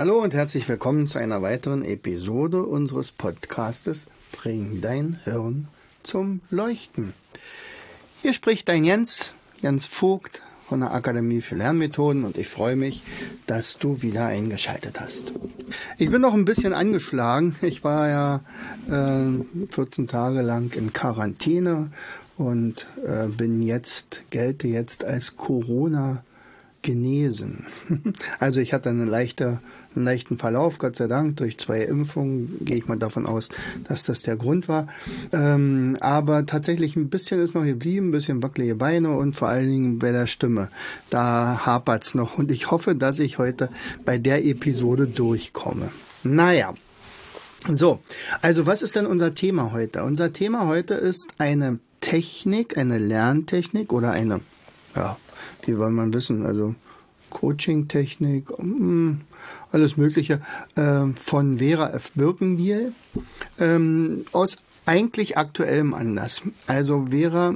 Hallo und herzlich willkommen zu einer weiteren Episode unseres Podcastes Bring dein Hirn zum Leuchten. Hier spricht dein Jens, Jens Vogt von der Akademie für Lernmethoden und ich freue mich, dass du wieder eingeschaltet hast. Ich bin noch ein bisschen angeschlagen. Ich war ja äh, 14 Tage lang in Quarantäne und äh, bin jetzt, gelte jetzt als Corona genesen. Also ich hatte eine leichte einen leichten Verlauf, Gott sei Dank, durch zwei Impfungen gehe ich mal davon aus, dass das der Grund war. Ähm, aber tatsächlich ein bisschen ist noch geblieben, ein bisschen wackelige Beine und vor allen Dingen bei der Stimme. Da hapert's noch und ich hoffe, dass ich heute bei der Episode durchkomme. Naja. So, also was ist denn unser Thema heute? Unser Thema heute ist eine Technik, eine Lerntechnik oder eine, ja, wie wollen man wissen, also Coaching-Technik, hm, alles Mögliche, äh, von Vera F. Birkenbiel ähm, aus eigentlich aktuellem Anlass. Also Vera,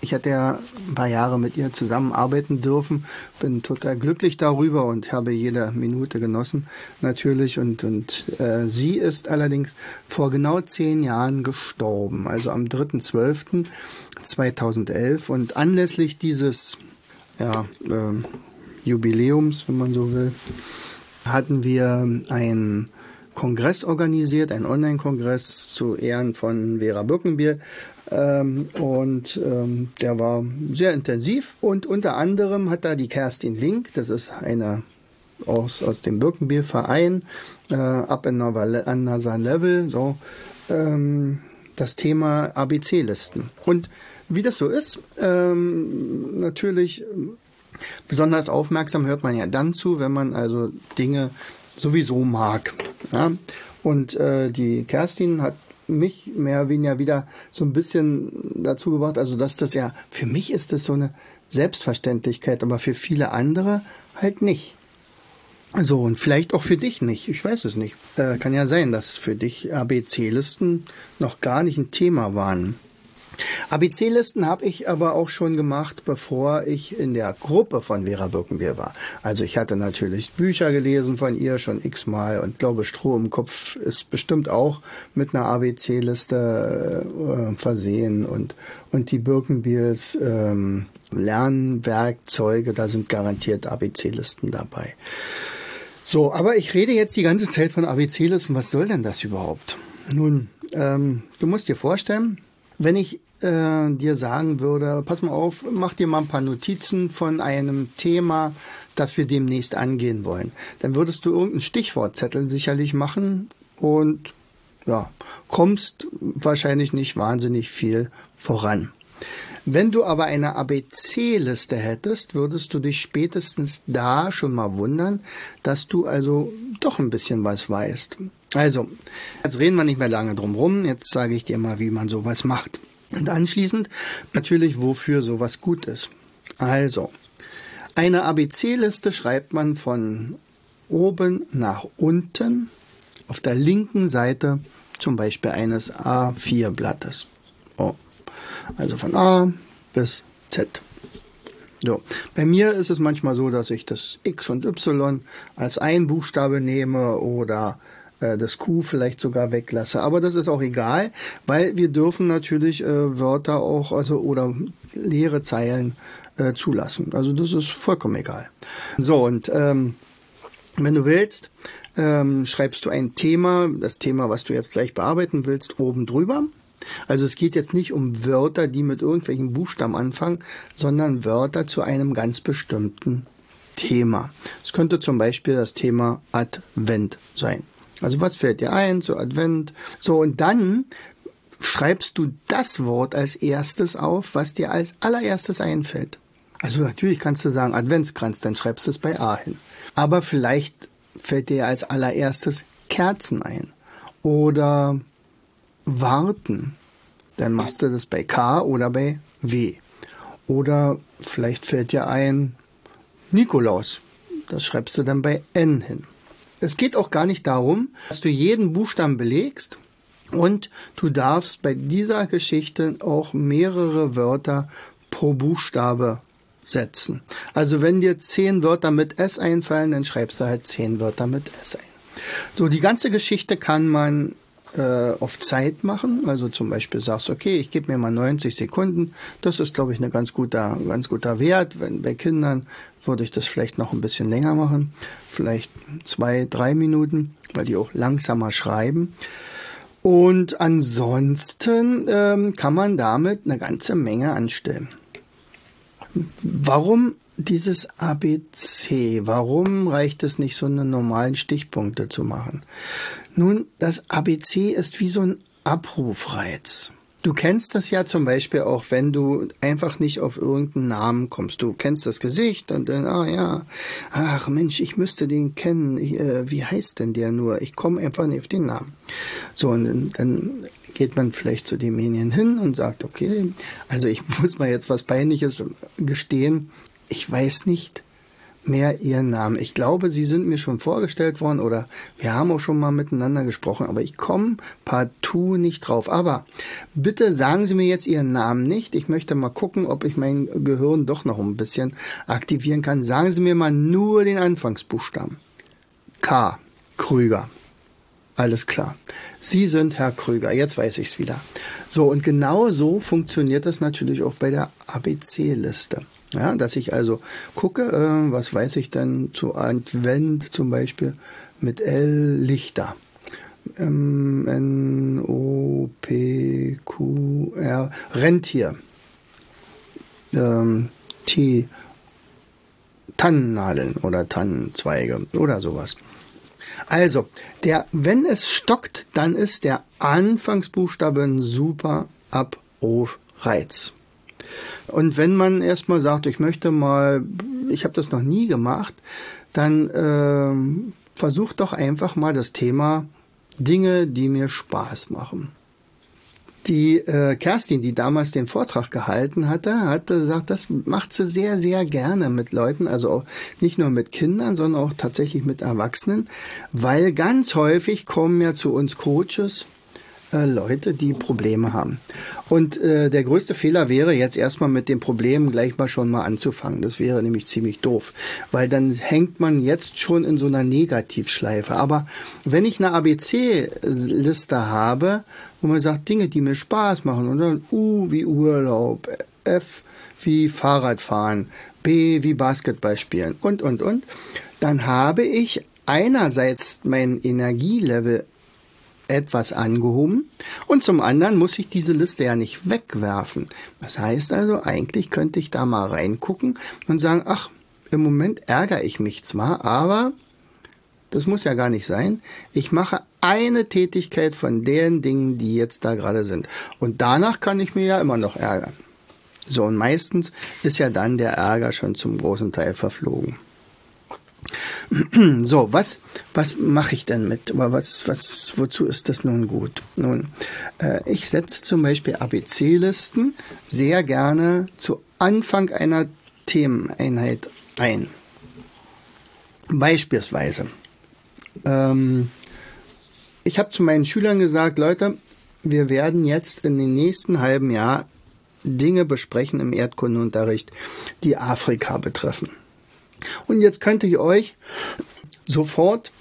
ich hatte ja ein paar Jahre mit ihr zusammenarbeiten dürfen, bin total glücklich darüber und habe jede Minute genossen natürlich. Und, und äh, sie ist allerdings vor genau zehn Jahren gestorben, also am 3.12.2011. Und anlässlich dieses ja, äh, Jubiläums, wenn man so will, hatten wir einen Kongress organisiert, einen Online-Kongress zu Ehren von Vera Birkenbier. Ähm, und ähm, der war sehr intensiv und unter anderem hat da die Kerstin Link, das ist eine aus, aus dem Birkenbier-Verein, äh, up in another level, so, ähm, das Thema ABC-Listen. Und wie das so ist, ähm, natürlich Besonders aufmerksam hört man ja dann zu, wenn man also Dinge sowieso mag. Ja? Und äh, die Kerstin hat mich mehr oder weniger wieder so ein bisschen dazu gebracht, also dass das ja, für mich ist das so eine Selbstverständlichkeit, aber für viele andere halt nicht. So, und vielleicht auch für dich nicht. Ich weiß es nicht. Äh, kann ja sein, dass für dich ABC-Listen noch gar nicht ein Thema waren. ABC-Listen habe ich aber auch schon gemacht, bevor ich in der Gruppe von Vera Birkenbier war. Also ich hatte natürlich Bücher gelesen von ihr schon x-mal und glaube, Stroh im Kopf ist bestimmt auch mit einer ABC-Liste äh, versehen und, und die Birkenbiers ähm, Lernwerkzeuge, da sind garantiert ABC-Listen dabei. So, aber ich rede jetzt die ganze Zeit von ABC-Listen. Was soll denn das überhaupt? Nun, ähm, du musst dir vorstellen, wenn ich äh, dir sagen würde, pass mal auf, mach dir mal ein paar Notizen von einem Thema, das wir demnächst angehen wollen, dann würdest du irgendeinen Stichwortzettel sicherlich machen und ja, kommst wahrscheinlich nicht wahnsinnig viel voran. Wenn du aber eine ABC-Liste hättest, würdest du dich spätestens da schon mal wundern, dass du also doch ein bisschen was weißt. Also, jetzt reden wir nicht mehr lange drum rum. Jetzt sage ich dir mal, wie man sowas macht. Und anschließend natürlich, wofür sowas gut ist. Also, eine ABC-Liste schreibt man von oben nach unten auf der linken Seite zum Beispiel eines A4-Blattes. Oh. Also von A bis Z. So. Bei mir ist es manchmal so, dass ich das X und Y als ein Buchstabe nehme oder äh, das Q vielleicht sogar weglasse. Aber das ist auch egal, weil wir dürfen natürlich äh, Wörter auch, also oder leere Zeilen äh, zulassen. Also das ist vollkommen egal. So, und ähm, wenn du willst, ähm, schreibst du ein Thema, das Thema, was du jetzt gleich bearbeiten willst, oben drüber. Also es geht jetzt nicht um Wörter, die mit irgendwelchen Buchstaben anfangen, sondern Wörter zu einem ganz bestimmten Thema. Es könnte zum Beispiel das Thema Advent sein. Also was fällt dir ein zu Advent? So, und dann schreibst du das Wort als erstes auf, was dir als allererstes einfällt. Also natürlich kannst du sagen Adventskranz, dann schreibst du es bei A hin. Aber vielleicht fällt dir als allererstes Kerzen ein. Oder warten. Dann machst du das bei K oder bei W. Oder vielleicht fällt dir ein Nikolaus. Das schreibst du dann bei N hin. Es geht auch gar nicht darum, dass du jeden Buchstaben belegst und du darfst bei dieser Geschichte auch mehrere Wörter pro Buchstabe setzen. Also wenn dir zehn Wörter mit S einfallen, dann schreibst du halt zehn Wörter mit S ein. So, die ganze Geschichte kann man äh, auf Zeit machen. Also zum Beispiel sagst, okay, ich gebe mir mal 90 Sekunden. Das ist, glaube ich, ein ganz guter, ganz guter Wert. Wenn bei Kindern würde ich das vielleicht noch ein bisschen länger machen, vielleicht zwei, drei Minuten, weil die auch langsamer schreiben. Und ansonsten ähm, kann man damit eine ganze Menge anstellen. Warum dieses ABC? Warum reicht es nicht, so eine normalen Stichpunkte zu machen? Nun, das ABC ist wie so ein Abrufreiz. Du kennst das ja zum Beispiel auch, wenn du einfach nicht auf irgendeinen Namen kommst. Du kennst das Gesicht und dann, ah ja, ach Mensch, ich müsste den kennen. Ich, äh, wie heißt denn der nur? Ich komme einfach nicht auf den Namen. So, und dann, geht man vielleicht zu demjenigen hin und sagt, okay, also ich muss mal jetzt was Peinliches gestehen. Ich weiß nicht, mehr ihren Namen. Ich glaube, sie sind mir schon vorgestellt worden oder wir haben auch schon mal miteinander gesprochen, aber ich komme partout nicht drauf. Aber bitte sagen Sie mir jetzt Ihren Namen nicht. Ich möchte mal gucken, ob ich mein Gehirn doch noch ein bisschen aktivieren kann. Sagen Sie mir mal nur den Anfangsbuchstaben. K. Krüger. Alles klar. Sie sind Herr Krüger. Jetzt weiß ich's wieder. So, und genau so funktioniert das natürlich auch bei der ABC-Liste. Ja, dass ich also gucke, äh, was weiß ich denn zu Advent zum Beispiel mit L Lichter. Ähm, N O P Q R Rentier. Ähm, T Tannennadeln oder Tannenzweige oder sowas. Also, der, wenn es stockt, dann ist der Anfangsbuchstabe ein super Abrufreiz. Und wenn man erstmal sagt, ich möchte mal, ich habe das noch nie gemacht, dann äh, versucht doch einfach mal das Thema Dinge, die mir Spaß machen. Die äh, Kerstin, die damals den Vortrag gehalten hatte, hat gesagt, das macht sie sehr, sehr gerne mit Leuten, also auch nicht nur mit Kindern, sondern auch tatsächlich mit Erwachsenen, weil ganz häufig kommen ja zu uns Coaches äh, Leute, die Probleme haben. Und äh, der größte Fehler wäre jetzt erstmal mit dem Problem gleich mal schon mal anzufangen. Das wäre nämlich ziemlich doof, weil dann hängt man jetzt schon in so einer Negativschleife. Aber wenn ich eine ABC-Liste habe, wo man sagt Dinge, die mir Spaß machen und dann U wie Urlaub, F wie Fahrradfahren, B wie Basketball spielen und und und, dann habe ich einerseits mein Energielevel etwas angehoben und zum anderen muss ich diese Liste ja nicht wegwerfen. Das heißt also, eigentlich könnte ich da mal reingucken und sagen, ach, im Moment ärgere ich mich zwar, aber das muss ja gar nicht sein. Ich mache eine Tätigkeit von den Dingen, die jetzt da gerade sind. Und danach kann ich mir ja immer noch ärgern. So, und meistens ist ja dann der Ärger schon zum großen Teil verflogen. So, was, was mache ich denn mit? Aber was, was, wozu ist das nun gut? Nun, äh, ich setze zum Beispiel ABC-Listen sehr gerne zu Anfang einer Themeneinheit ein. Beispielsweise, ähm, ich habe zu meinen Schülern gesagt, Leute, wir werden jetzt in den nächsten halben Jahr Dinge besprechen im Erdkundenunterricht, die Afrika betreffen. Und jetzt könnte ich euch sofort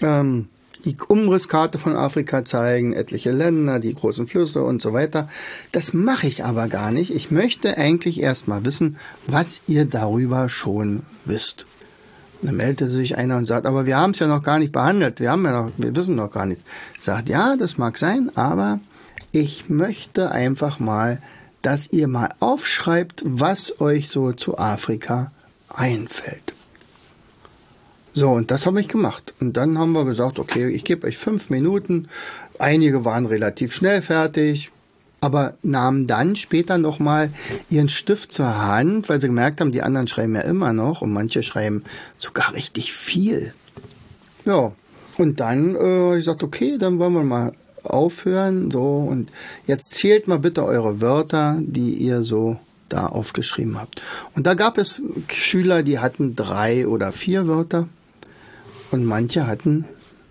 ähm, die Umrisskarte von Afrika zeigen, etliche Länder, die großen Flüsse und so weiter. Das mache ich aber gar nicht. Ich möchte eigentlich erstmal wissen, was ihr darüber schon wisst. Dann meldete sich einer und sagt, aber wir haben es ja noch gar nicht behandelt. Wir haben ja noch, wir wissen noch gar nichts. Sagt, ja, das mag sein, aber ich möchte einfach mal, dass ihr mal aufschreibt, was euch so zu Afrika einfällt. So, und das habe ich gemacht. Und dann haben wir gesagt, okay, ich gebe euch fünf Minuten. Einige waren relativ schnell fertig, aber nahmen dann später nochmal ihren Stift zur Hand, weil sie gemerkt haben, die anderen schreiben ja immer noch und manche schreiben sogar richtig viel. Ja, und dann äh, ich sagte, okay, dann wollen wir mal aufhören, so und jetzt zählt mal bitte eure Wörter, die ihr so da aufgeschrieben habt. Und da gab es Schüler, die hatten drei oder vier Wörter und manche hatten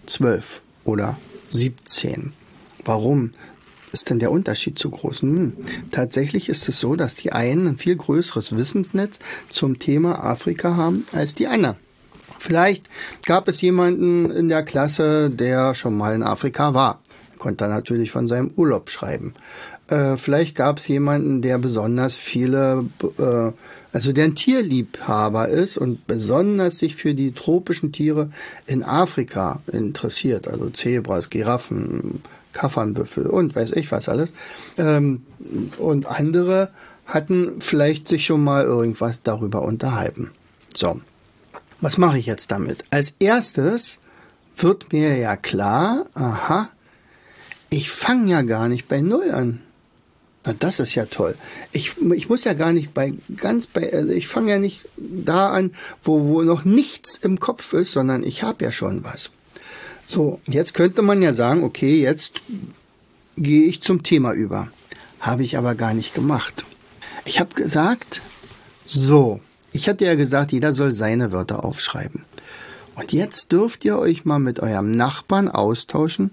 zwölf oder siebzehn. Warum? Ist denn der Unterschied zu groß? Hm. Tatsächlich ist es so, dass die einen ein viel größeres Wissensnetz zum Thema Afrika haben als die anderen. Vielleicht gab es jemanden in der Klasse, der schon mal in Afrika war. Konnte natürlich von seinem Urlaub schreiben. Äh, vielleicht gab es jemanden, der besonders viele, äh, also der ein Tierliebhaber ist und besonders sich für die tropischen Tiere in Afrika interessiert. Also Zebras, Giraffen, Kaffernbüffel und weiß ich was alles. Ähm, und andere hatten vielleicht sich schon mal irgendwas darüber unterhalten. So, was mache ich jetzt damit? Als erstes wird mir ja klar, aha, ich fange ja gar nicht bei Null an. Na, das ist ja toll. Ich, ich muss ja gar nicht bei ganz bei, also ich fange ja nicht da an, wo, wo noch nichts im Kopf ist, sondern ich habe ja schon was. So, jetzt könnte man ja sagen, okay, jetzt gehe ich zum Thema über. Habe ich aber gar nicht gemacht. Ich habe gesagt, so, ich hatte ja gesagt, jeder soll seine Wörter aufschreiben. Und jetzt dürft ihr euch mal mit eurem Nachbarn austauschen,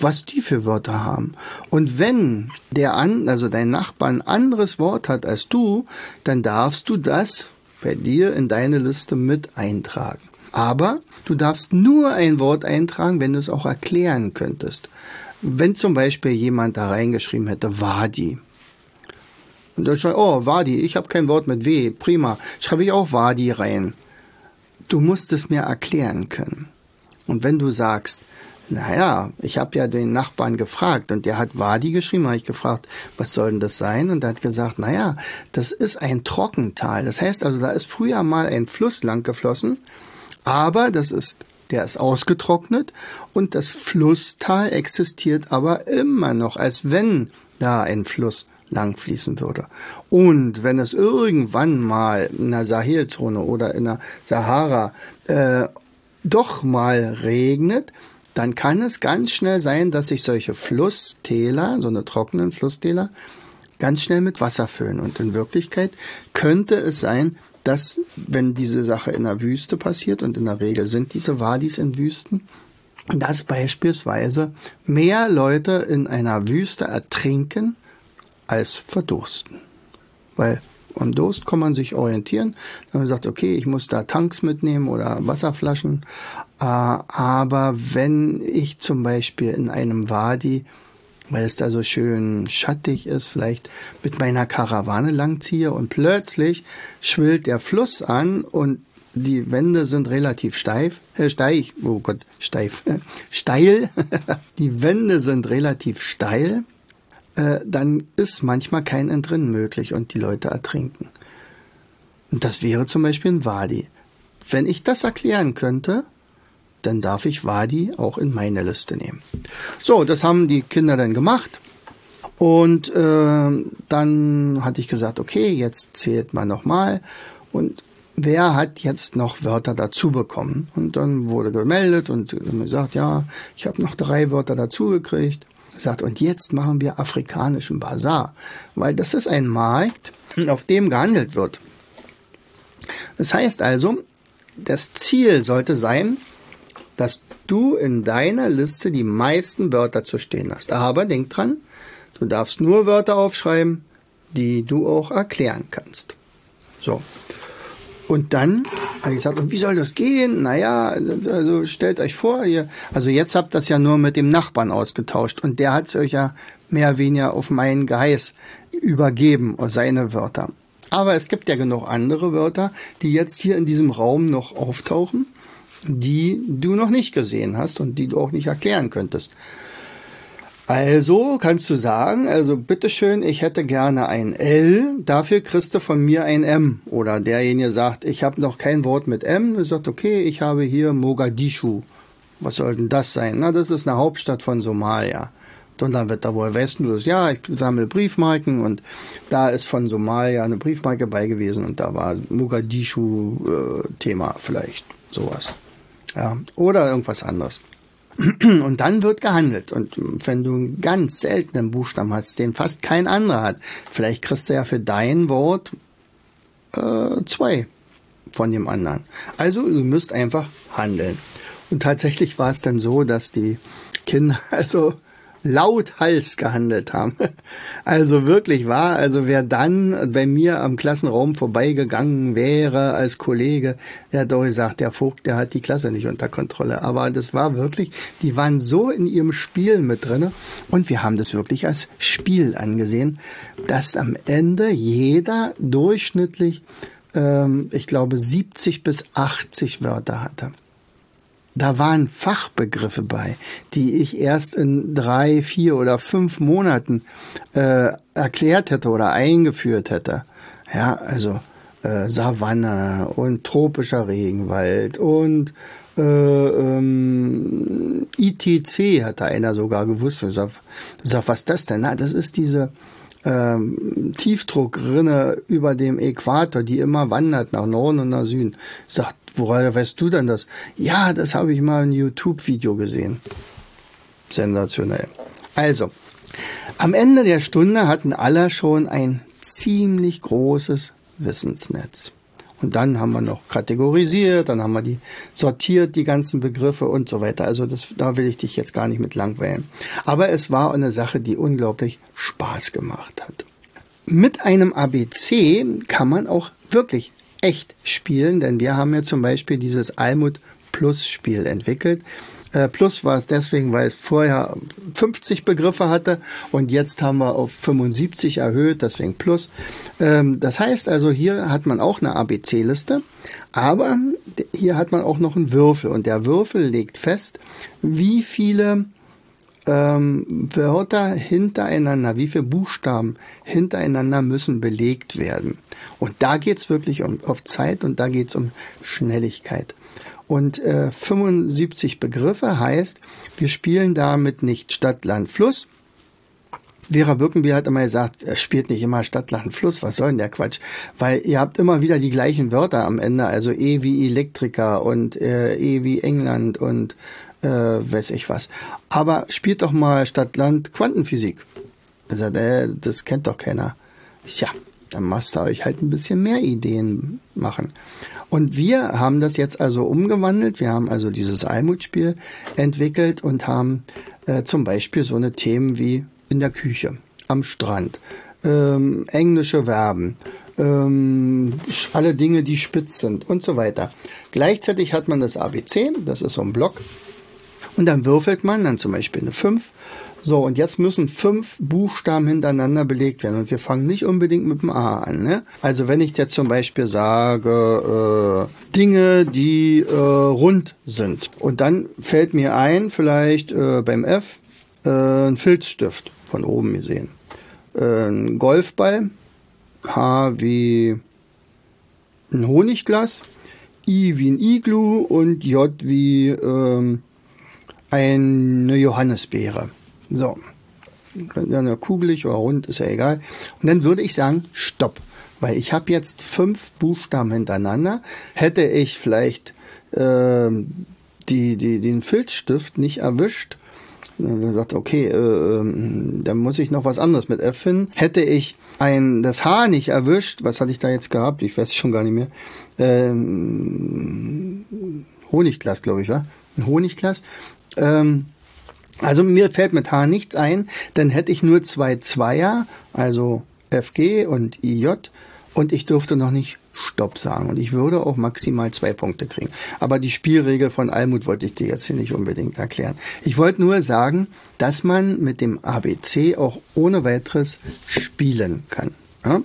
was die für Wörter haben. Und wenn der an, also dein Nachbar ein anderes Wort hat als du, dann darfst du das bei dir in deine Liste mit eintragen. Aber du darfst nur ein Wort eintragen, wenn du es auch erklären könntest. Wenn zum Beispiel jemand da reingeschrieben hätte, Wadi. Und dann schreibt, oh, Wadi, ich habe kein Wort mit W, prima. Schreibe ich auch Wadi rein. Du musst es mir erklären können. Und wenn du sagst, naja, ich habe ja den Nachbarn gefragt und der hat Wadi geschrieben, habe ich gefragt, was soll denn das sein? Und er hat gesagt, naja, das ist ein Trockental. Das heißt also, da ist früher mal ein Fluss lang geflossen aber das ist, der ist ausgetrocknet und das Flusstal existiert aber immer noch, als wenn da ein Fluss lang fließen würde. Und wenn es irgendwann mal in der Sahelzone oder in der Sahara äh, doch mal regnet, dann kann es ganz schnell sein, dass sich solche Flusstäler, so eine trockenen Flusstäler, ganz schnell mit Wasser füllen. Und in Wirklichkeit könnte es sein, dass, wenn diese Sache in der Wüste passiert, und in der Regel sind diese Wadis in Wüsten, dass beispielsweise mehr Leute in einer Wüste ertrinken als verdursten. Weil am Durst kann man sich orientieren. Wenn man sagt, okay, ich muss da Tanks mitnehmen oder Wasserflaschen. Äh, aber wenn ich zum Beispiel in einem Wadi weil es da so schön schattig ist, vielleicht mit meiner Karawane langziehe und plötzlich schwillt der Fluss an und die Wände sind relativ steif, äh, steif, oh Gott, steif, äh, steil, die Wände sind relativ steil, äh, dann ist manchmal kein Entrinnen möglich und die Leute ertrinken. Und das wäre zum Beispiel ein Wadi. Wenn ich das erklären könnte, dann darf ich Wadi auch in meine Liste nehmen. So, das haben die Kinder dann gemacht. Und äh, dann hatte ich gesagt, okay, jetzt zählt man nochmal. Und wer hat jetzt noch Wörter dazu bekommen? Und dann wurde gemeldet und gesagt, ja, ich habe noch drei Wörter dazu gekriegt. Sagt, und jetzt machen wir afrikanischen Bazar, weil das ist ein Markt, auf dem gehandelt wird. Das heißt also, das Ziel sollte sein, dass du in deiner Liste die meisten Wörter zu stehen hast. Aber denk dran, du darfst nur Wörter aufschreiben, die du auch erklären kannst. So. Und dann habe ich gesagt, und wie soll das gehen? Naja, also stellt euch vor, ihr, also jetzt habt das ja nur mit dem Nachbarn ausgetauscht und der hat es euch ja mehr oder weniger auf meinen Geheiß übergeben, seine Wörter. Aber es gibt ja genug andere Wörter, die jetzt hier in diesem Raum noch auftauchen die du noch nicht gesehen hast und die du auch nicht erklären könntest. Also kannst du sagen, also bitteschön, ich hätte gerne ein L, dafür kriegst du von mir ein M. Oder derjenige sagt, ich habe noch kein Wort mit M, er sagt, okay, ich habe hier Mogadischu. Was soll denn das sein? Na, das ist eine Hauptstadt von Somalia. Donnerwetter, woher weißt du das? Ja, ich sammle Briefmarken und da ist von Somalia eine Briefmarke bei gewesen und da war Mogadischu äh, Thema vielleicht, sowas. Ja, oder irgendwas anderes. Und dann wird gehandelt. Und wenn du einen ganz seltenen Buchstaben hast, den fast kein anderer hat, vielleicht kriegst du ja für dein Wort äh, zwei von dem anderen. Also du müsst einfach handeln. Und tatsächlich war es dann so, dass die Kinder also lauthals gehandelt haben. Also wirklich wahr. Also wer dann bei mir am Klassenraum vorbeigegangen wäre als Kollege, der hat doch gesagt, der Vogt, der hat die Klasse nicht unter Kontrolle. Aber das war wirklich, die waren so in ihrem Spiel mit drinne und wir haben das wirklich als Spiel angesehen, dass am Ende jeder durchschnittlich, ähm, ich glaube, 70 bis 80 Wörter hatte da waren Fachbegriffe bei, die ich erst in drei, vier oder fünf Monaten äh, erklärt hätte oder eingeführt hätte. Ja, also äh, Savanne und tropischer Regenwald und äh, ähm, ITC hatte einer sogar gewusst. Ich sag, sag, was ist das denn? Na, das ist diese ähm, Tiefdruckrinne über dem Äquator, die immer wandert nach Norden und nach Süden. Sagt, woher weißt du denn das? Ja, das habe ich mal in YouTube-Video gesehen. Sensationell. Also, am Ende der Stunde hatten alle schon ein ziemlich großes Wissensnetz. Und dann haben wir noch kategorisiert, dann haben wir die sortiert, die ganzen Begriffe und so weiter. Also das, da will ich dich jetzt gar nicht mit langweilen. Aber es war eine Sache, die unglaublich Spaß gemacht hat. Mit einem ABC kann man auch wirklich echt spielen, denn wir haben ja zum Beispiel dieses Almut Plus Spiel entwickelt. Äh, Plus war es deswegen, weil es vorher 50 Begriffe hatte und jetzt haben wir auf 75 erhöht, deswegen Plus. Ähm, das heißt also, hier hat man auch eine ABC-Liste, aber hier hat man auch noch einen Würfel und der Würfel legt fest, wie viele ähm, Wörter hintereinander, wie viele Buchstaben hintereinander müssen belegt werden. Und da geht's wirklich um auf Zeit und da geht's um Schnelligkeit. Und äh, 75 Begriffe heißt, wir spielen damit nicht Stadt, Land, Fluss. Vera Birkenbier hat immer gesagt, er spielt nicht immer Stadt, Land, Fluss. Was soll denn der Quatsch? Weil ihr habt immer wieder die gleichen Wörter am Ende, also E wie Elektriker und äh, E wie England und äh, weiß ich was. Aber spielt doch mal Stadt, Land, Quantenphysik. Er sagt, äh, das kennt doch keiner. Tja, dann machst du euch halt ein bisschen mehr Ideen machen. Und wir haben das jetzt also umgewandelt. Wir haben also dieses Almutspiel entwickelt und haben äh, zum Beispiel so eine Themen wie in der Küche, am Strand, ähm, englische Verben, ähm, alle Dinge, die spitz sind und so weiter. Gleichzeitig hat man das ABC, das ist so ein Block, und dann würfelt man dann zum Beispiel eine 5 so, und jetzt müssen fünf Buchstaben hintereinander belegt werden. Und wir fangen nicht unbedingt mit dem A an. Ne? Also wenn ich jetzt zum Beispiel sage, äh, Dinge, die äh, rund sind. Und dann fällt mir ein, vielleicht äh, beim F, äh, ein Filzstift, von oben gesehen. Äh, ein Golfball, H wie ein Honigglas, I wie ein Iglu und J wie ähm, eine Johannisbeere. So. Dann kugelig oder rund, ist ja egal. Und dann würde ich sagen, stopp. Weil ich habe jetzt fünf Buchstaben hintereinander. Hätte ich vielleicht äh, die, die, den Filzstift nicht erwischt, dann sagt, okay, äh, ähm, dann muss ich noch was anderes mit F finden. Hätte ich ein, das Haar nicht erwischt, was hatte ich da jetzt gehabt? Ich weiß schon gar nicht mehr. Ähm, Honigglas, glaube ich, war. Ein Honigglas. Ähm, also mir fällt mit H nichts ein, dann hätte ich nur zwei Zweier, also FG und IJ und ich durfte noch nicht Stopp sagen und ich würde auch maximal zwei Punkte kriegen. Aber die Spielregel von Almut wollte ich dir jetzt hier nicht unbedingt erklären. Ich wollte nur sagen, dass man mit dem ABC auch ohne weiteres spielen kann. Ja?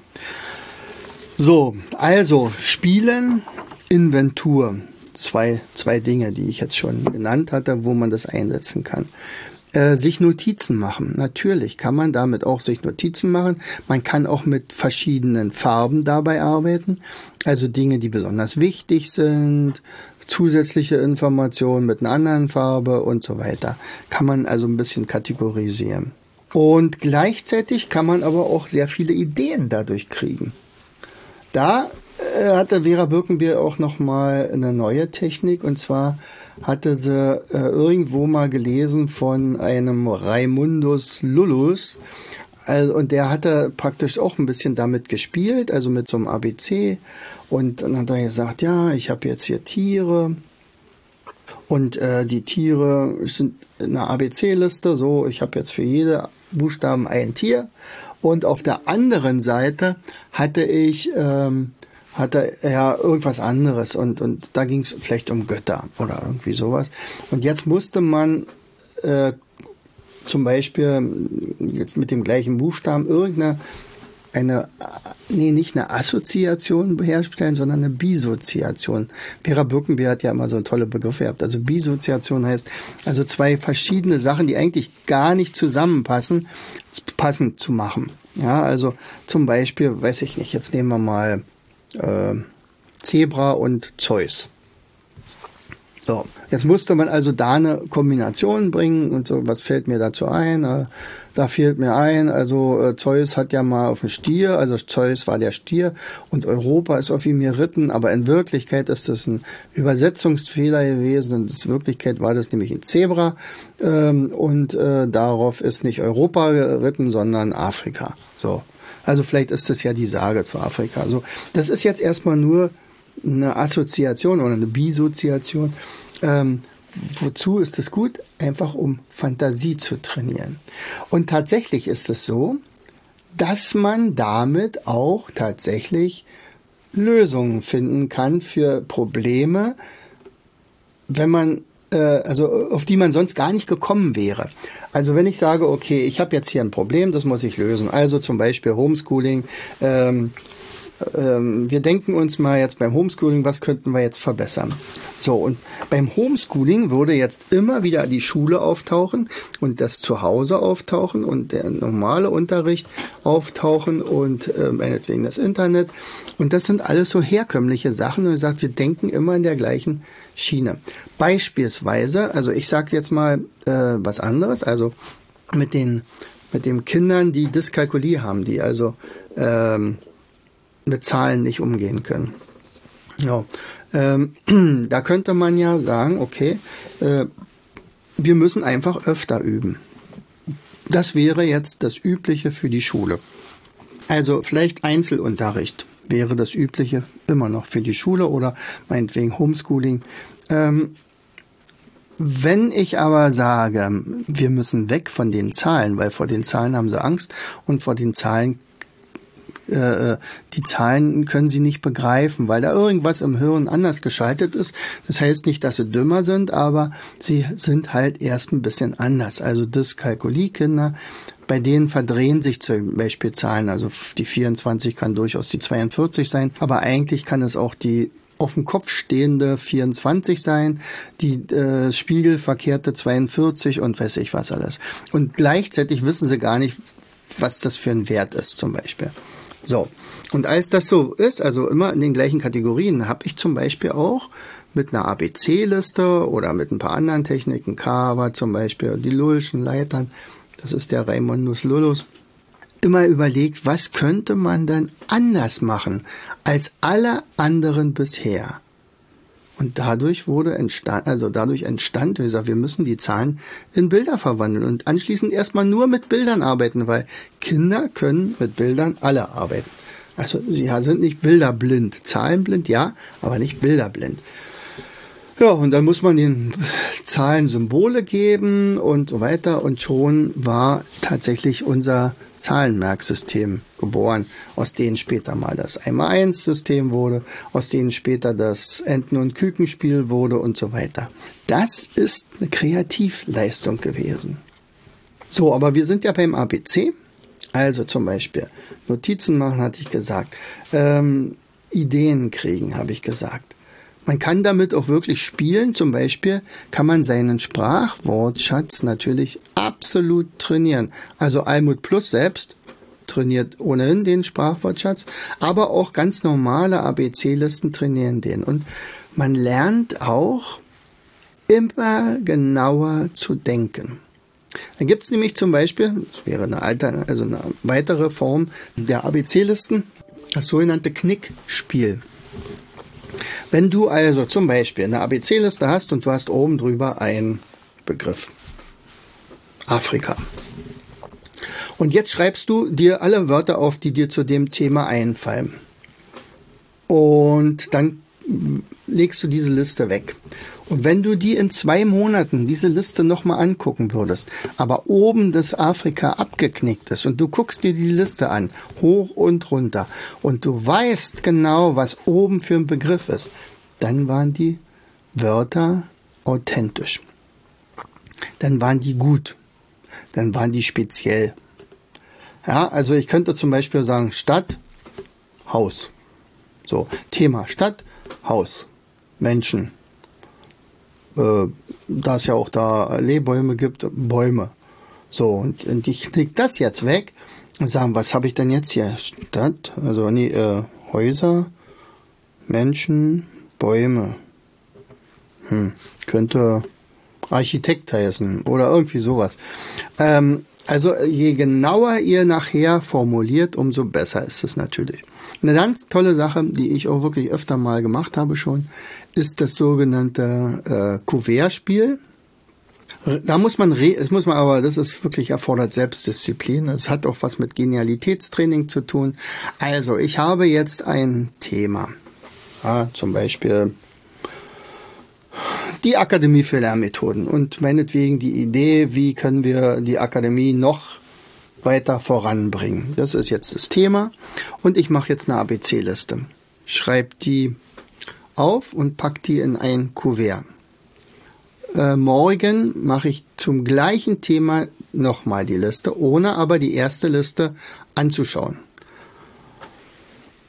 So, also Spielen, Inventur zwei, zwei Dinge, die ich jetzt schon genannt hatte, wo man das einsetzen kann. Äh, sich Notizen machen. Natürlich kann man damit auch sich Notizen machen. Man kann auch mit verschiedenen Farben dabei arbeiten. Also Dinge, die besonders wichtig sind, zusätzliche Informationen mit einer anderen Farbe und so weiter. Kann man also ein bisschen kategorisieren. Und gleichzeitig kann man aber auch sehr viele Ideen dadurch kriegen. Da hatte Vera Birkenbier auch noch mal eine neue Technik und zwar hatte sie äh, irgendwo mal gelesen von einem Raimundus Lullus. Also, und der hatte praktisch auch ein bisschen damit gespielt, also mit so einem ABC. Und dann hat er gesagt, ja, ich habe jetzt hier Tiere. Und äh, die Tiere sind in einer ABC-Liste. So, ich habe jetzt für jede Buchstaben ein Tier. Und auf der anderen Seite hatte ich ähm, hatte er irgendwas anderes und, und da ging es vielleicht um Götter oder irgendwie sowas. Und jetzt musste man äh, zum Beispiel jetzt mit dem gleichen Buchstaben irgendeine eine, nee, nicht eine Assoziation herstellen, sondern eine Bisoziation. Vera Birkenbier hat ja immer so tolle Begriffe gehabt. Also Bisoziation heißt also zwei verschiedene Sachen, die eigentlich gar nicht zusammenpassen, passend zu machen. Ja, also zum Beispiel, weiß ich nicht, jetzt nehmen wir mal äh, Zebra und Zeus. So, jetzt musste man also da eine Kombination bringen und so, was fällt mir dazu ein? Äh, da fehlt mir ein, also äh, Zeus hat ja mal auf dem Stier, also Zeus war der Stier und Europa ist auf ihm geritten, aber in Wirklichkeit ist das ein Übersetzungsfehler gewesen und in Wirklichkeit war das nämlich ein Zebra ähm, und äh, darauf ist nicht Europa geritten, sondern Afrika. So, also vielleicht ist das ja die Sage für Afrika. Also das ist jetzt erstmal nur eine Assoziation oder eine Bisoziation. Ähm, wozu ist es gut? Einfach um Fantasie zu trainieren. Und tatsächlich ist es so, dass man damit auch tatsächlich Lösungen finden kann für Probleme, wenn man äh, also auf die man sonst gar nicht gekommen wäre. Also wenn ich sage, okay, ich habe jetzt hier ein Problem, das muss ich lösen. Also zum Beispiel Homeschooling. Ähm, ähm, wir denken uns mal jetzt beim Homeschooling, was könnten wir jetzt verbessern? So, und beim Homeschooling würde jetzt immer wieder die Schule auftauchen und das Zuhause auftauchen und der normale Unterricht auftauchen und äh, meinetwegen das Internet. Und das sind alles so herkömmliche Sachen. Und ich sage, wir denken immer in der gleichen Schiene. Beispielsweise, also ich sage jetzt mal äh, was anderes, also mit den mit den Kindern, die Dyskalkulie haben, die also ähm, mit Zahlen nicht umgehen können. Ja, ähm, da könnte man ja sagen, okay, äh, wir müssen einfach öfter üben. Das wäre jetzt das Übliche für die Schule. Also vielleicht Einzelunterricht wäre das Übliche immer noch für die Schule oder meinetwegen Homeschooling. Ähm, wenn ich aber sage, wir müssen weg von den Zahlen, weil vor den Zahlen haben sie Angst und vor den Zahlen äh, die Zahlen können sie nicht begreifen, weil da irgendwas im Hirn anders geschaltet ist. Das heißt nicht, dass sie dümmer sind, aber sie sind halt erst ein bisschen anders. Also Dyskalkulie-Kinder, bei denen verdrehen sich zum Beispiel Zahlen. Also die 24 kann durchaus die 42 sein, aber eigentlich kann es auch die auf dem Kopf stehende 24 sein, die äh, spiegelverkehrte 42 und weiß ich was alles. Und gleichzeitig wissen sie gar nicht, was das für ein Wert ist zum Beispiel. So, und als das so ist, also immer in den gleichen Kategorien, habe ich zum Beispiel auch mit einer ABC-Liste oder mit ein paar anderen Techniken, Kava zum Beispiel, die Lullschen Leitern, das ist der Raimundus Lullus, immer überlegt, was könnte man dann anders machen als alle anderen bisher. Und dadurch wurde entstand, also dadurch entstand, wie gesagt, wir müssen die Zahlen in Bilder verwandeln und anschließend erstmal nur mit Bildern arbeiten, weil Kinder können mit Bildern alle arbeiten. Also sie sind nicht bilderblind, zahlenblind, ja, aber nicht bilderblind. Ja, und dann muss man den Zahlen Symbole geben und so weiter und schon war tatsächlich unser Zahlenmerksystem geboren, aus denen später mal das 1x1-System wurde, aus denen später das Enten- und Kükenspiel wurde und so weiter. Das ist eine Kreativleistung gewesen. So, aber wir sind ja beim ABC. Also zum Beispiel Notizen machen, hatte ich gesagt. Ähm, Ideen kriegen, habe ich gesagt. Man kann damit auch wirklich spielen. Zum Beispiel kann man seinen Sprachwortschatz natürlich absolut trainieren. Also Almut Plus selbst trainiert ohnehin den Sprachwortschatz, aber auch ganz normale ABC-Listen trainieren den. Und man lernt auch immer genauer zu denken. Dann gibt es nämlich zum Beispiel, das wäre eine, alte, also eine weitere Form der ABC-Listen, das sogenannte Knickspiel. Wenn du also zum Beispiel eine ABC-Liste hast und du hast oben drüber einen Begriff. Afrika. Und jetzt schreibst du dir alle Wörter auf, die dir zu dem Thema einfallen. Und dann legst du diese Liste weg. Und wenn du die in zwei Monaten diese Liste nochmal angucken würdest, aber oben das Afrika abgeknickt ist und du guckst dir die Liste an, hoch und runter, und du weißt genau, was oben für ein Begriff ist, dann waren die Wörter authentisch. Dann waren die gut. Dann waren die speziell. Ja, also ich könnte zum Beispiel sagen Stadt, Haus. So, Thema Stadt, Haus, Menschen, äh, da es ja auch da Lehbäume gibt, Bäume. So, und, und ich klicke das jetzt weg und sagen, was habe ich denn jetzt hier? Stadt, also nee, äh, Häuser, Menschen, Bäume. Hm, könnte Architekt heißen oder irgendwie sowas. Ähm, also je genauer ihr nachher formuliert, umso besser ist es natürlich. Eine ganz tolle Sache, die ich auch wirklich öfter mal gemacht habe schon, ist das sogenannte äh, Kuvert-Spiel. Da muss man, es muss man aber, das ist wirklich erfordert Selbstdisziplin. Es hat auch was mit Genialitätstraining zu tun. Also, ich habe jetzt ein Thema. Ja, zum Beispiel die Akademie für Lernmethoden und meinetwegen die Idee, wie können wir die Akademie noch weiter voranbringen. Das ist jetzt das Thema und ich mache jetzt eine ABC-Liste. Schreib die auf und pack die in ein Kuvert. Äh, morgen mache ich zum gleichen Thema nochmal die Liste, ohne aber die erste Liste anzuschauen.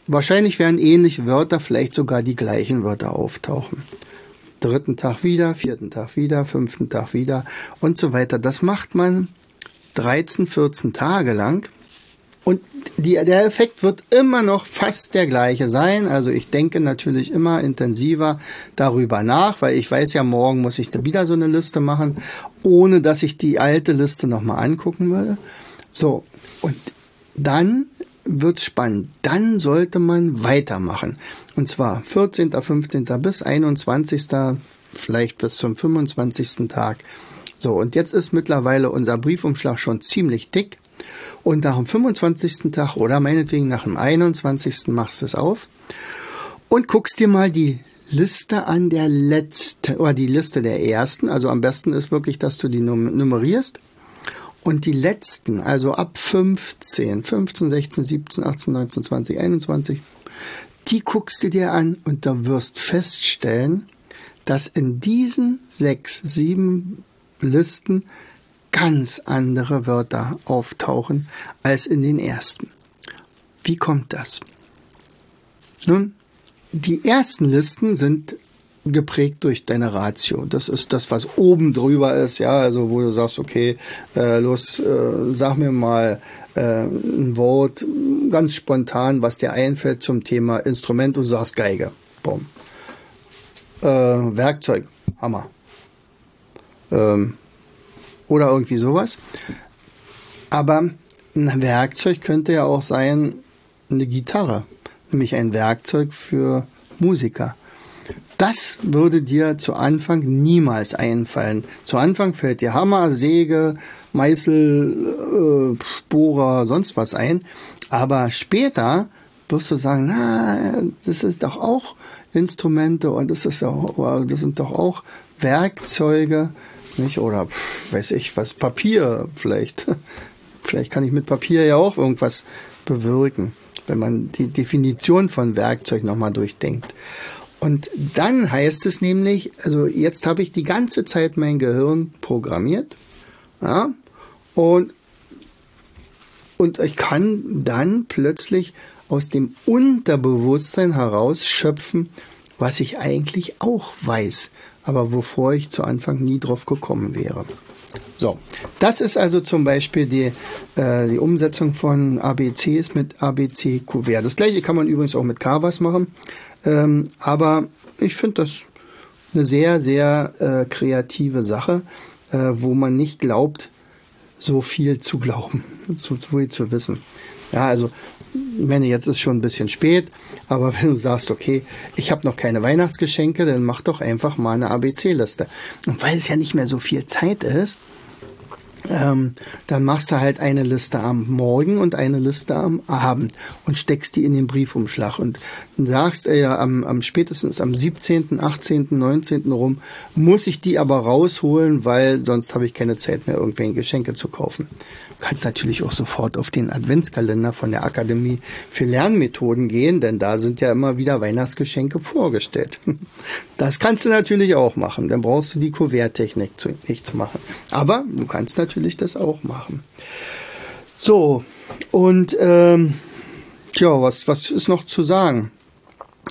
Wahrscheinlich werden ähnliche Wörter, vielleicht sogar die gleichen Wörter auftauchen. Dritten Tag wieder, vierten Tag wieder, fünften Tag wieder und so weiter. Das macht man 13, 14 Tage lang. Und die, der Effekt wird immer noch fast der gleiche sein. Also ich denke natürlich immer intensiver darüber nach, weil ich weiß ja, morgen muss ich wieder so eine Liste machen, ohne dass ich die alte Liste nochmal angucken würde. So, und dann wird's spannend. Dann sollte man weitermachen. Und zwar 14., 15. bis 21., vielleicht bis zum 25. Tag. So, und jetzt ist mittlerweile unser Briefumschlag schon ziemlich dick. Und nach dem 25. Tag oder meinetwegen nach dem 21. machst du es auf und guckst dir mal die Liste an der letzten oder die Liste der ersten. Also am besten ist wirklich, dass du die nummerierst. Und die letzten, also ab 15, 15, 16, 17, 18, 19, 20, 21, die guckst du dir an und da wirst feststellen, dass in diesen sechs, sieben Listen ganz andere Wörter auftauchen als in den ersten. Wie kommt das? Nun, die ersten Listen sind geprägt durch deine Ratio. Das ist das, was oben drüber ist, ja, also wo du sagst, okay, äh, los, äh, sag mir mal äh, ein Wort ganz spontan, was dir einfällt zum Thema Instrument und sagst Geige. Boom. Äh, Werkzeug, Hammer. Ähm, oder irgendwie sowas. Aber ein Werkzeug könnte ja auch sein eine Gitarre, nämlich ein Werkzeug für Musiker. Das würde dir zu Anfang niemals einfallen. Zu Anfang fällt dir Hammer, Säge, Meißel, äh, Bohrer, sonst was ein. Aber später wirst du sagen, na, das ist doch auch Instrumente und das ist doch, das sind doch auch Werkzeuge nicht? Oder weiß ich was, Papier vielleicht. Vielleicht kann ich mit Papier ja auch irgendwas bewirken, wenn man die Definition von Werkzeug nochmal durchdenkt. Und dann heißt es nämlich, also jetzt habe ich die ganze Zeit mein Gehirn programmiert, ja, und, und ich kann dann plötzlich aus dem Unterbewusstsein heraus schöpfen, was ich eigentlich auch weiß, aber wovor ich zu Anfang nie drauf gekommen wäre. So, das ist also zum Beispiel die, äh, die Umsetzung von ABCs mit ABC Kuvert. Das gleiche kann man übrigens auch mit Canvas machen, ähm, aber ich finde das eine sehr, sehr äh, kreative Sache, äh, wo man nicht glaubt, so viel zu glauben, so viel zu wissen. Ja, also, ich meine, jetzt ist schon ein bisschen spät, Aber wenn du sagst, okay, ich habe noch keine Weihnachtsgeschenke, dann mach doch einfach mal eine ABC-Liste. Und weil es ja nicht mehr so viel Zeit ist, ähm, dann machst du halt eine Liste am Morgen und eine Liste am Abend und steckst die in den Briefumschlag und sagst äh, ja am, am spätestens am 17., 18., 19. rum, muss ich die aber rausholen, weil sonst habe ich keine Zeit mehr, irgendwelche Geschenke zu kaufen. Kannst natürlich auch sofort auf den Adventskalender von der Akademie für Lernmethoden gehen, denn da sind ja immer wieder Weihnachtsgeschenke vorgestellt. Das kannst du natürlich auch machen, dann brauchst du die Kuverttechnik nicht zu machen. Aber du kannst natürlich das auch machen. So, und ähm, tja, was, was ist noch zu sagen?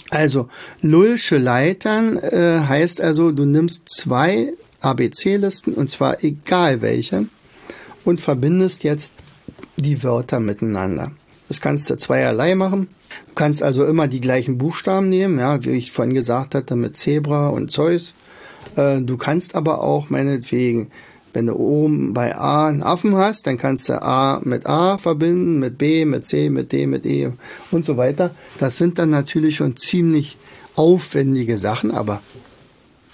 Also, Lullsche Leitern äh, heißt also, du nimmst zwei ABC-Listen und zwar egal welche und verbindest jetzt die Wörter miteinander. Das kannst du zweierlei machen. Du kannst also immer die gleichen Buchstaben nehmen, ja, wie ich vorhin gesagt hatte, mit Zebra und Zeus. Äh, du kannst aber auch meinetwegen, wenn du oben bei A einen Affen hast, dann kannst du A mit A verbinden, mit B, mit C, mit D, mit E und so weiter. Das sind dann natürlich schon ziemlich aufwendige Sachen, aber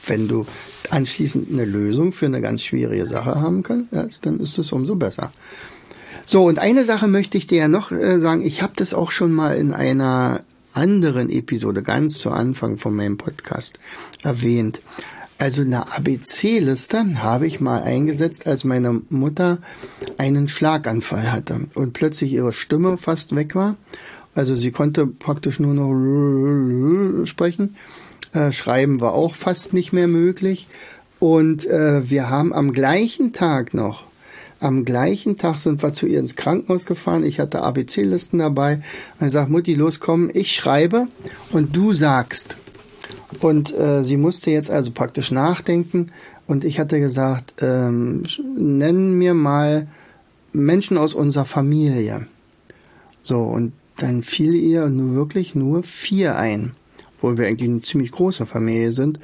wenn du anschließend eine Lösung für eine ganz schwierige Sache haben kann, dann ist es umso besser. So, und eine Sache möchte ich dir ja noch äh, sagen. Ich habe das auch schon mal in einer anderen Episode ganz zu Anfang von meinem Podcast erwähnt. Also eine ABC-Liste habe ich mal eingesetzt, als meine Mutter einen Schlaganfall hatte und plötzlich ihre Stimme fast weg war. Also sie konnte praktisch nur noch sprechen äh, Schreiben war auch fast nicht mehr möglich. Und äh, wir haben am gleichen Tag noch, am gleichen Tag sind wir zu ihr ins Krankenhaus gefahren. Ich hatte ABC-Listen dabei. Und ich Mutti, los, komm, ich schreibe und du sagst. Und äh, sie musste jetzt also praktisch nachdenken. Und ich hatte gesagt, ähm, nennen mir mal Menschen aus unserer Familie. So, und dann fiel ihr nur wirklich nur vier ein obwohl wir eigentlich eine ziemlich große Familie sind.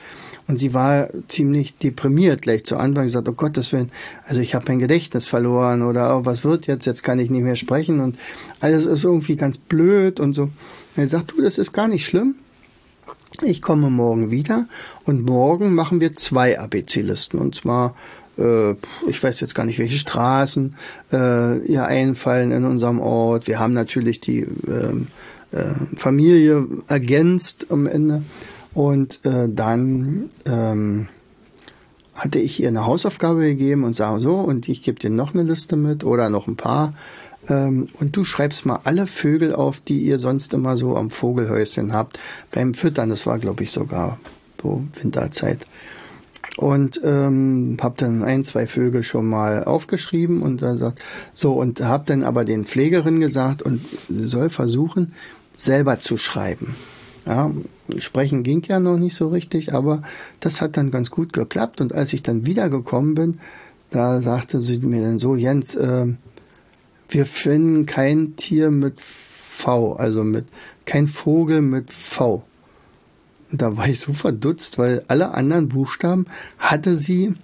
Und sie war ziemlich deprimiert gleich zu Anfang, gesagt, oh Gottes Willen, also ich habe mein Gedächtnis verloren oder oh, was wird jetzt, jetzt kann ich nicht mehr sprechen und alles ist irgendwie ganz blöd und so. Er sagt, du, das ist gar nicht schlimm. Ich komme morgen wieder und morgen machen wir zwei ABC-Listen und zwar äh, ich weiß jetzt gar nicht, welche Straßen äh, ihr einfallen in unserem Ort. Wir haben natürlich die äh, äh, Familie ergänzt am Ende. Und äh, dann ähm, hatte ich ihr eine Hausaufgabe gegeben und sage so, und ich gebe dir noch eine Liste mit oder noch ein paar. Ähm, und du schreibst mal alle Vögel auf, die ihr sonst immer so am Vogelhäuschen habt. Beim Füttern, das war glaube ich sogar so Winterzeit. Und ähm, habe dann ein, zwei Vögel schon mal aufgeschrieben und dann so und habe dann aber den Pflegerin gesagt und soll versuchen, selber zu schreiben. Ja, sprechen ging ja noch nicht so richtig, aber das hat dann ganz gut geklappt. Und als ich dann wiedergekommen bin, da sagte sie mir dann so, Jens, äh, wir finden kein Tier mit V, also mit kein Vogel mit V. Und da war ich so verdutzt, weil alle anderen Buchstaben hatte sie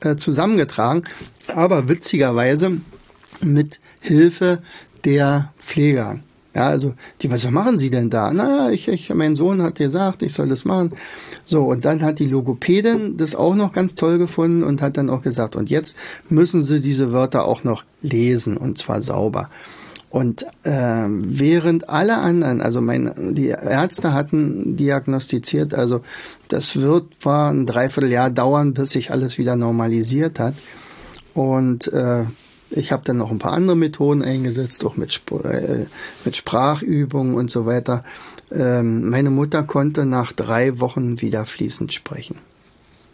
äh, zusammengetragen, aber witzigerweise mit Hilfe der Pfleger. Ja, also, die, was machen Sie denn da? Na, ich, ich, mein Sohn hat gesagt, ich soll das machen. So, und dann hat die Logopädin das auch noch ganz toll gefunden und hat dann auch gesagt, und jetzt müssen Sie diese Wörter auch noch lesen und zwar sauber. Und äh, während alle anderen, also mein, die Ärzte hatten diagnostiziert, also das wird war ein Dreivierteljahr dauern, bis sich alles wieder normalisiert hat. Und äh, ich habe dann noch ein paar andere Methoden eingesetzt, auch mit, äh, mit Sprachübungen und so weiter. Ähm, meine Mutter konnte nach drei Wochen wieder fließend sprechen.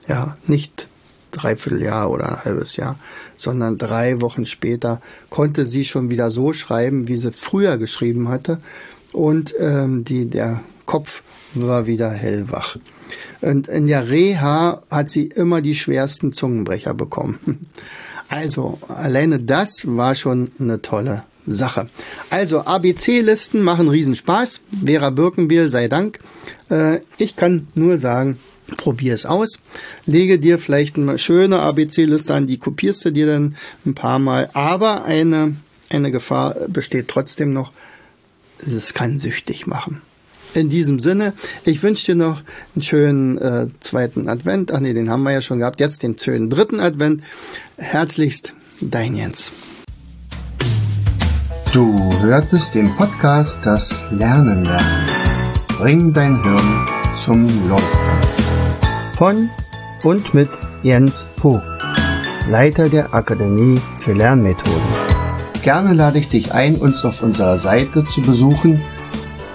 Ja, nicht dreiviertel Jahr oder ein halbes Jahr, sondern drei Wochen später konnte sie schon wieder so schreiben, wie sie früher geschrieben hatte. Und ähm, die, der Kopf war wieder hellwach. Und in der Reha hat sie immer die schwersten Zungenbrecher bekommen. Also, alleine das war schon eine tolle Sache. Also, ABC-Listen machen Riesenspaß. Vera Birkenbiel sei Dank. Äh, ich kann nur sagen, probier es aus. Lege dir vielleicht eine schöne ABC-Liste an, die kopierst du dir dann ein paar Mal. Aber eine, eine Gefahr besteht trotzdem noch. Es kann süchtig machen. In diesem Sinne, ich wünsche dir noch einen schönen äh, zweiten Advent. Ach nee, den haben wir ja schon gehabt. Jetzt den schönen dritten Advent. Herzlichst, dein Jens. Du hörtest den Podcast Das Lernen lernen. Bring dein Hirn zum Leuchten. Von und mit Jens Vogt, Leiter der Akademie für Lernmethoden. Gerne lade ich dich ein, uns auf unserer Seite zu besuchen.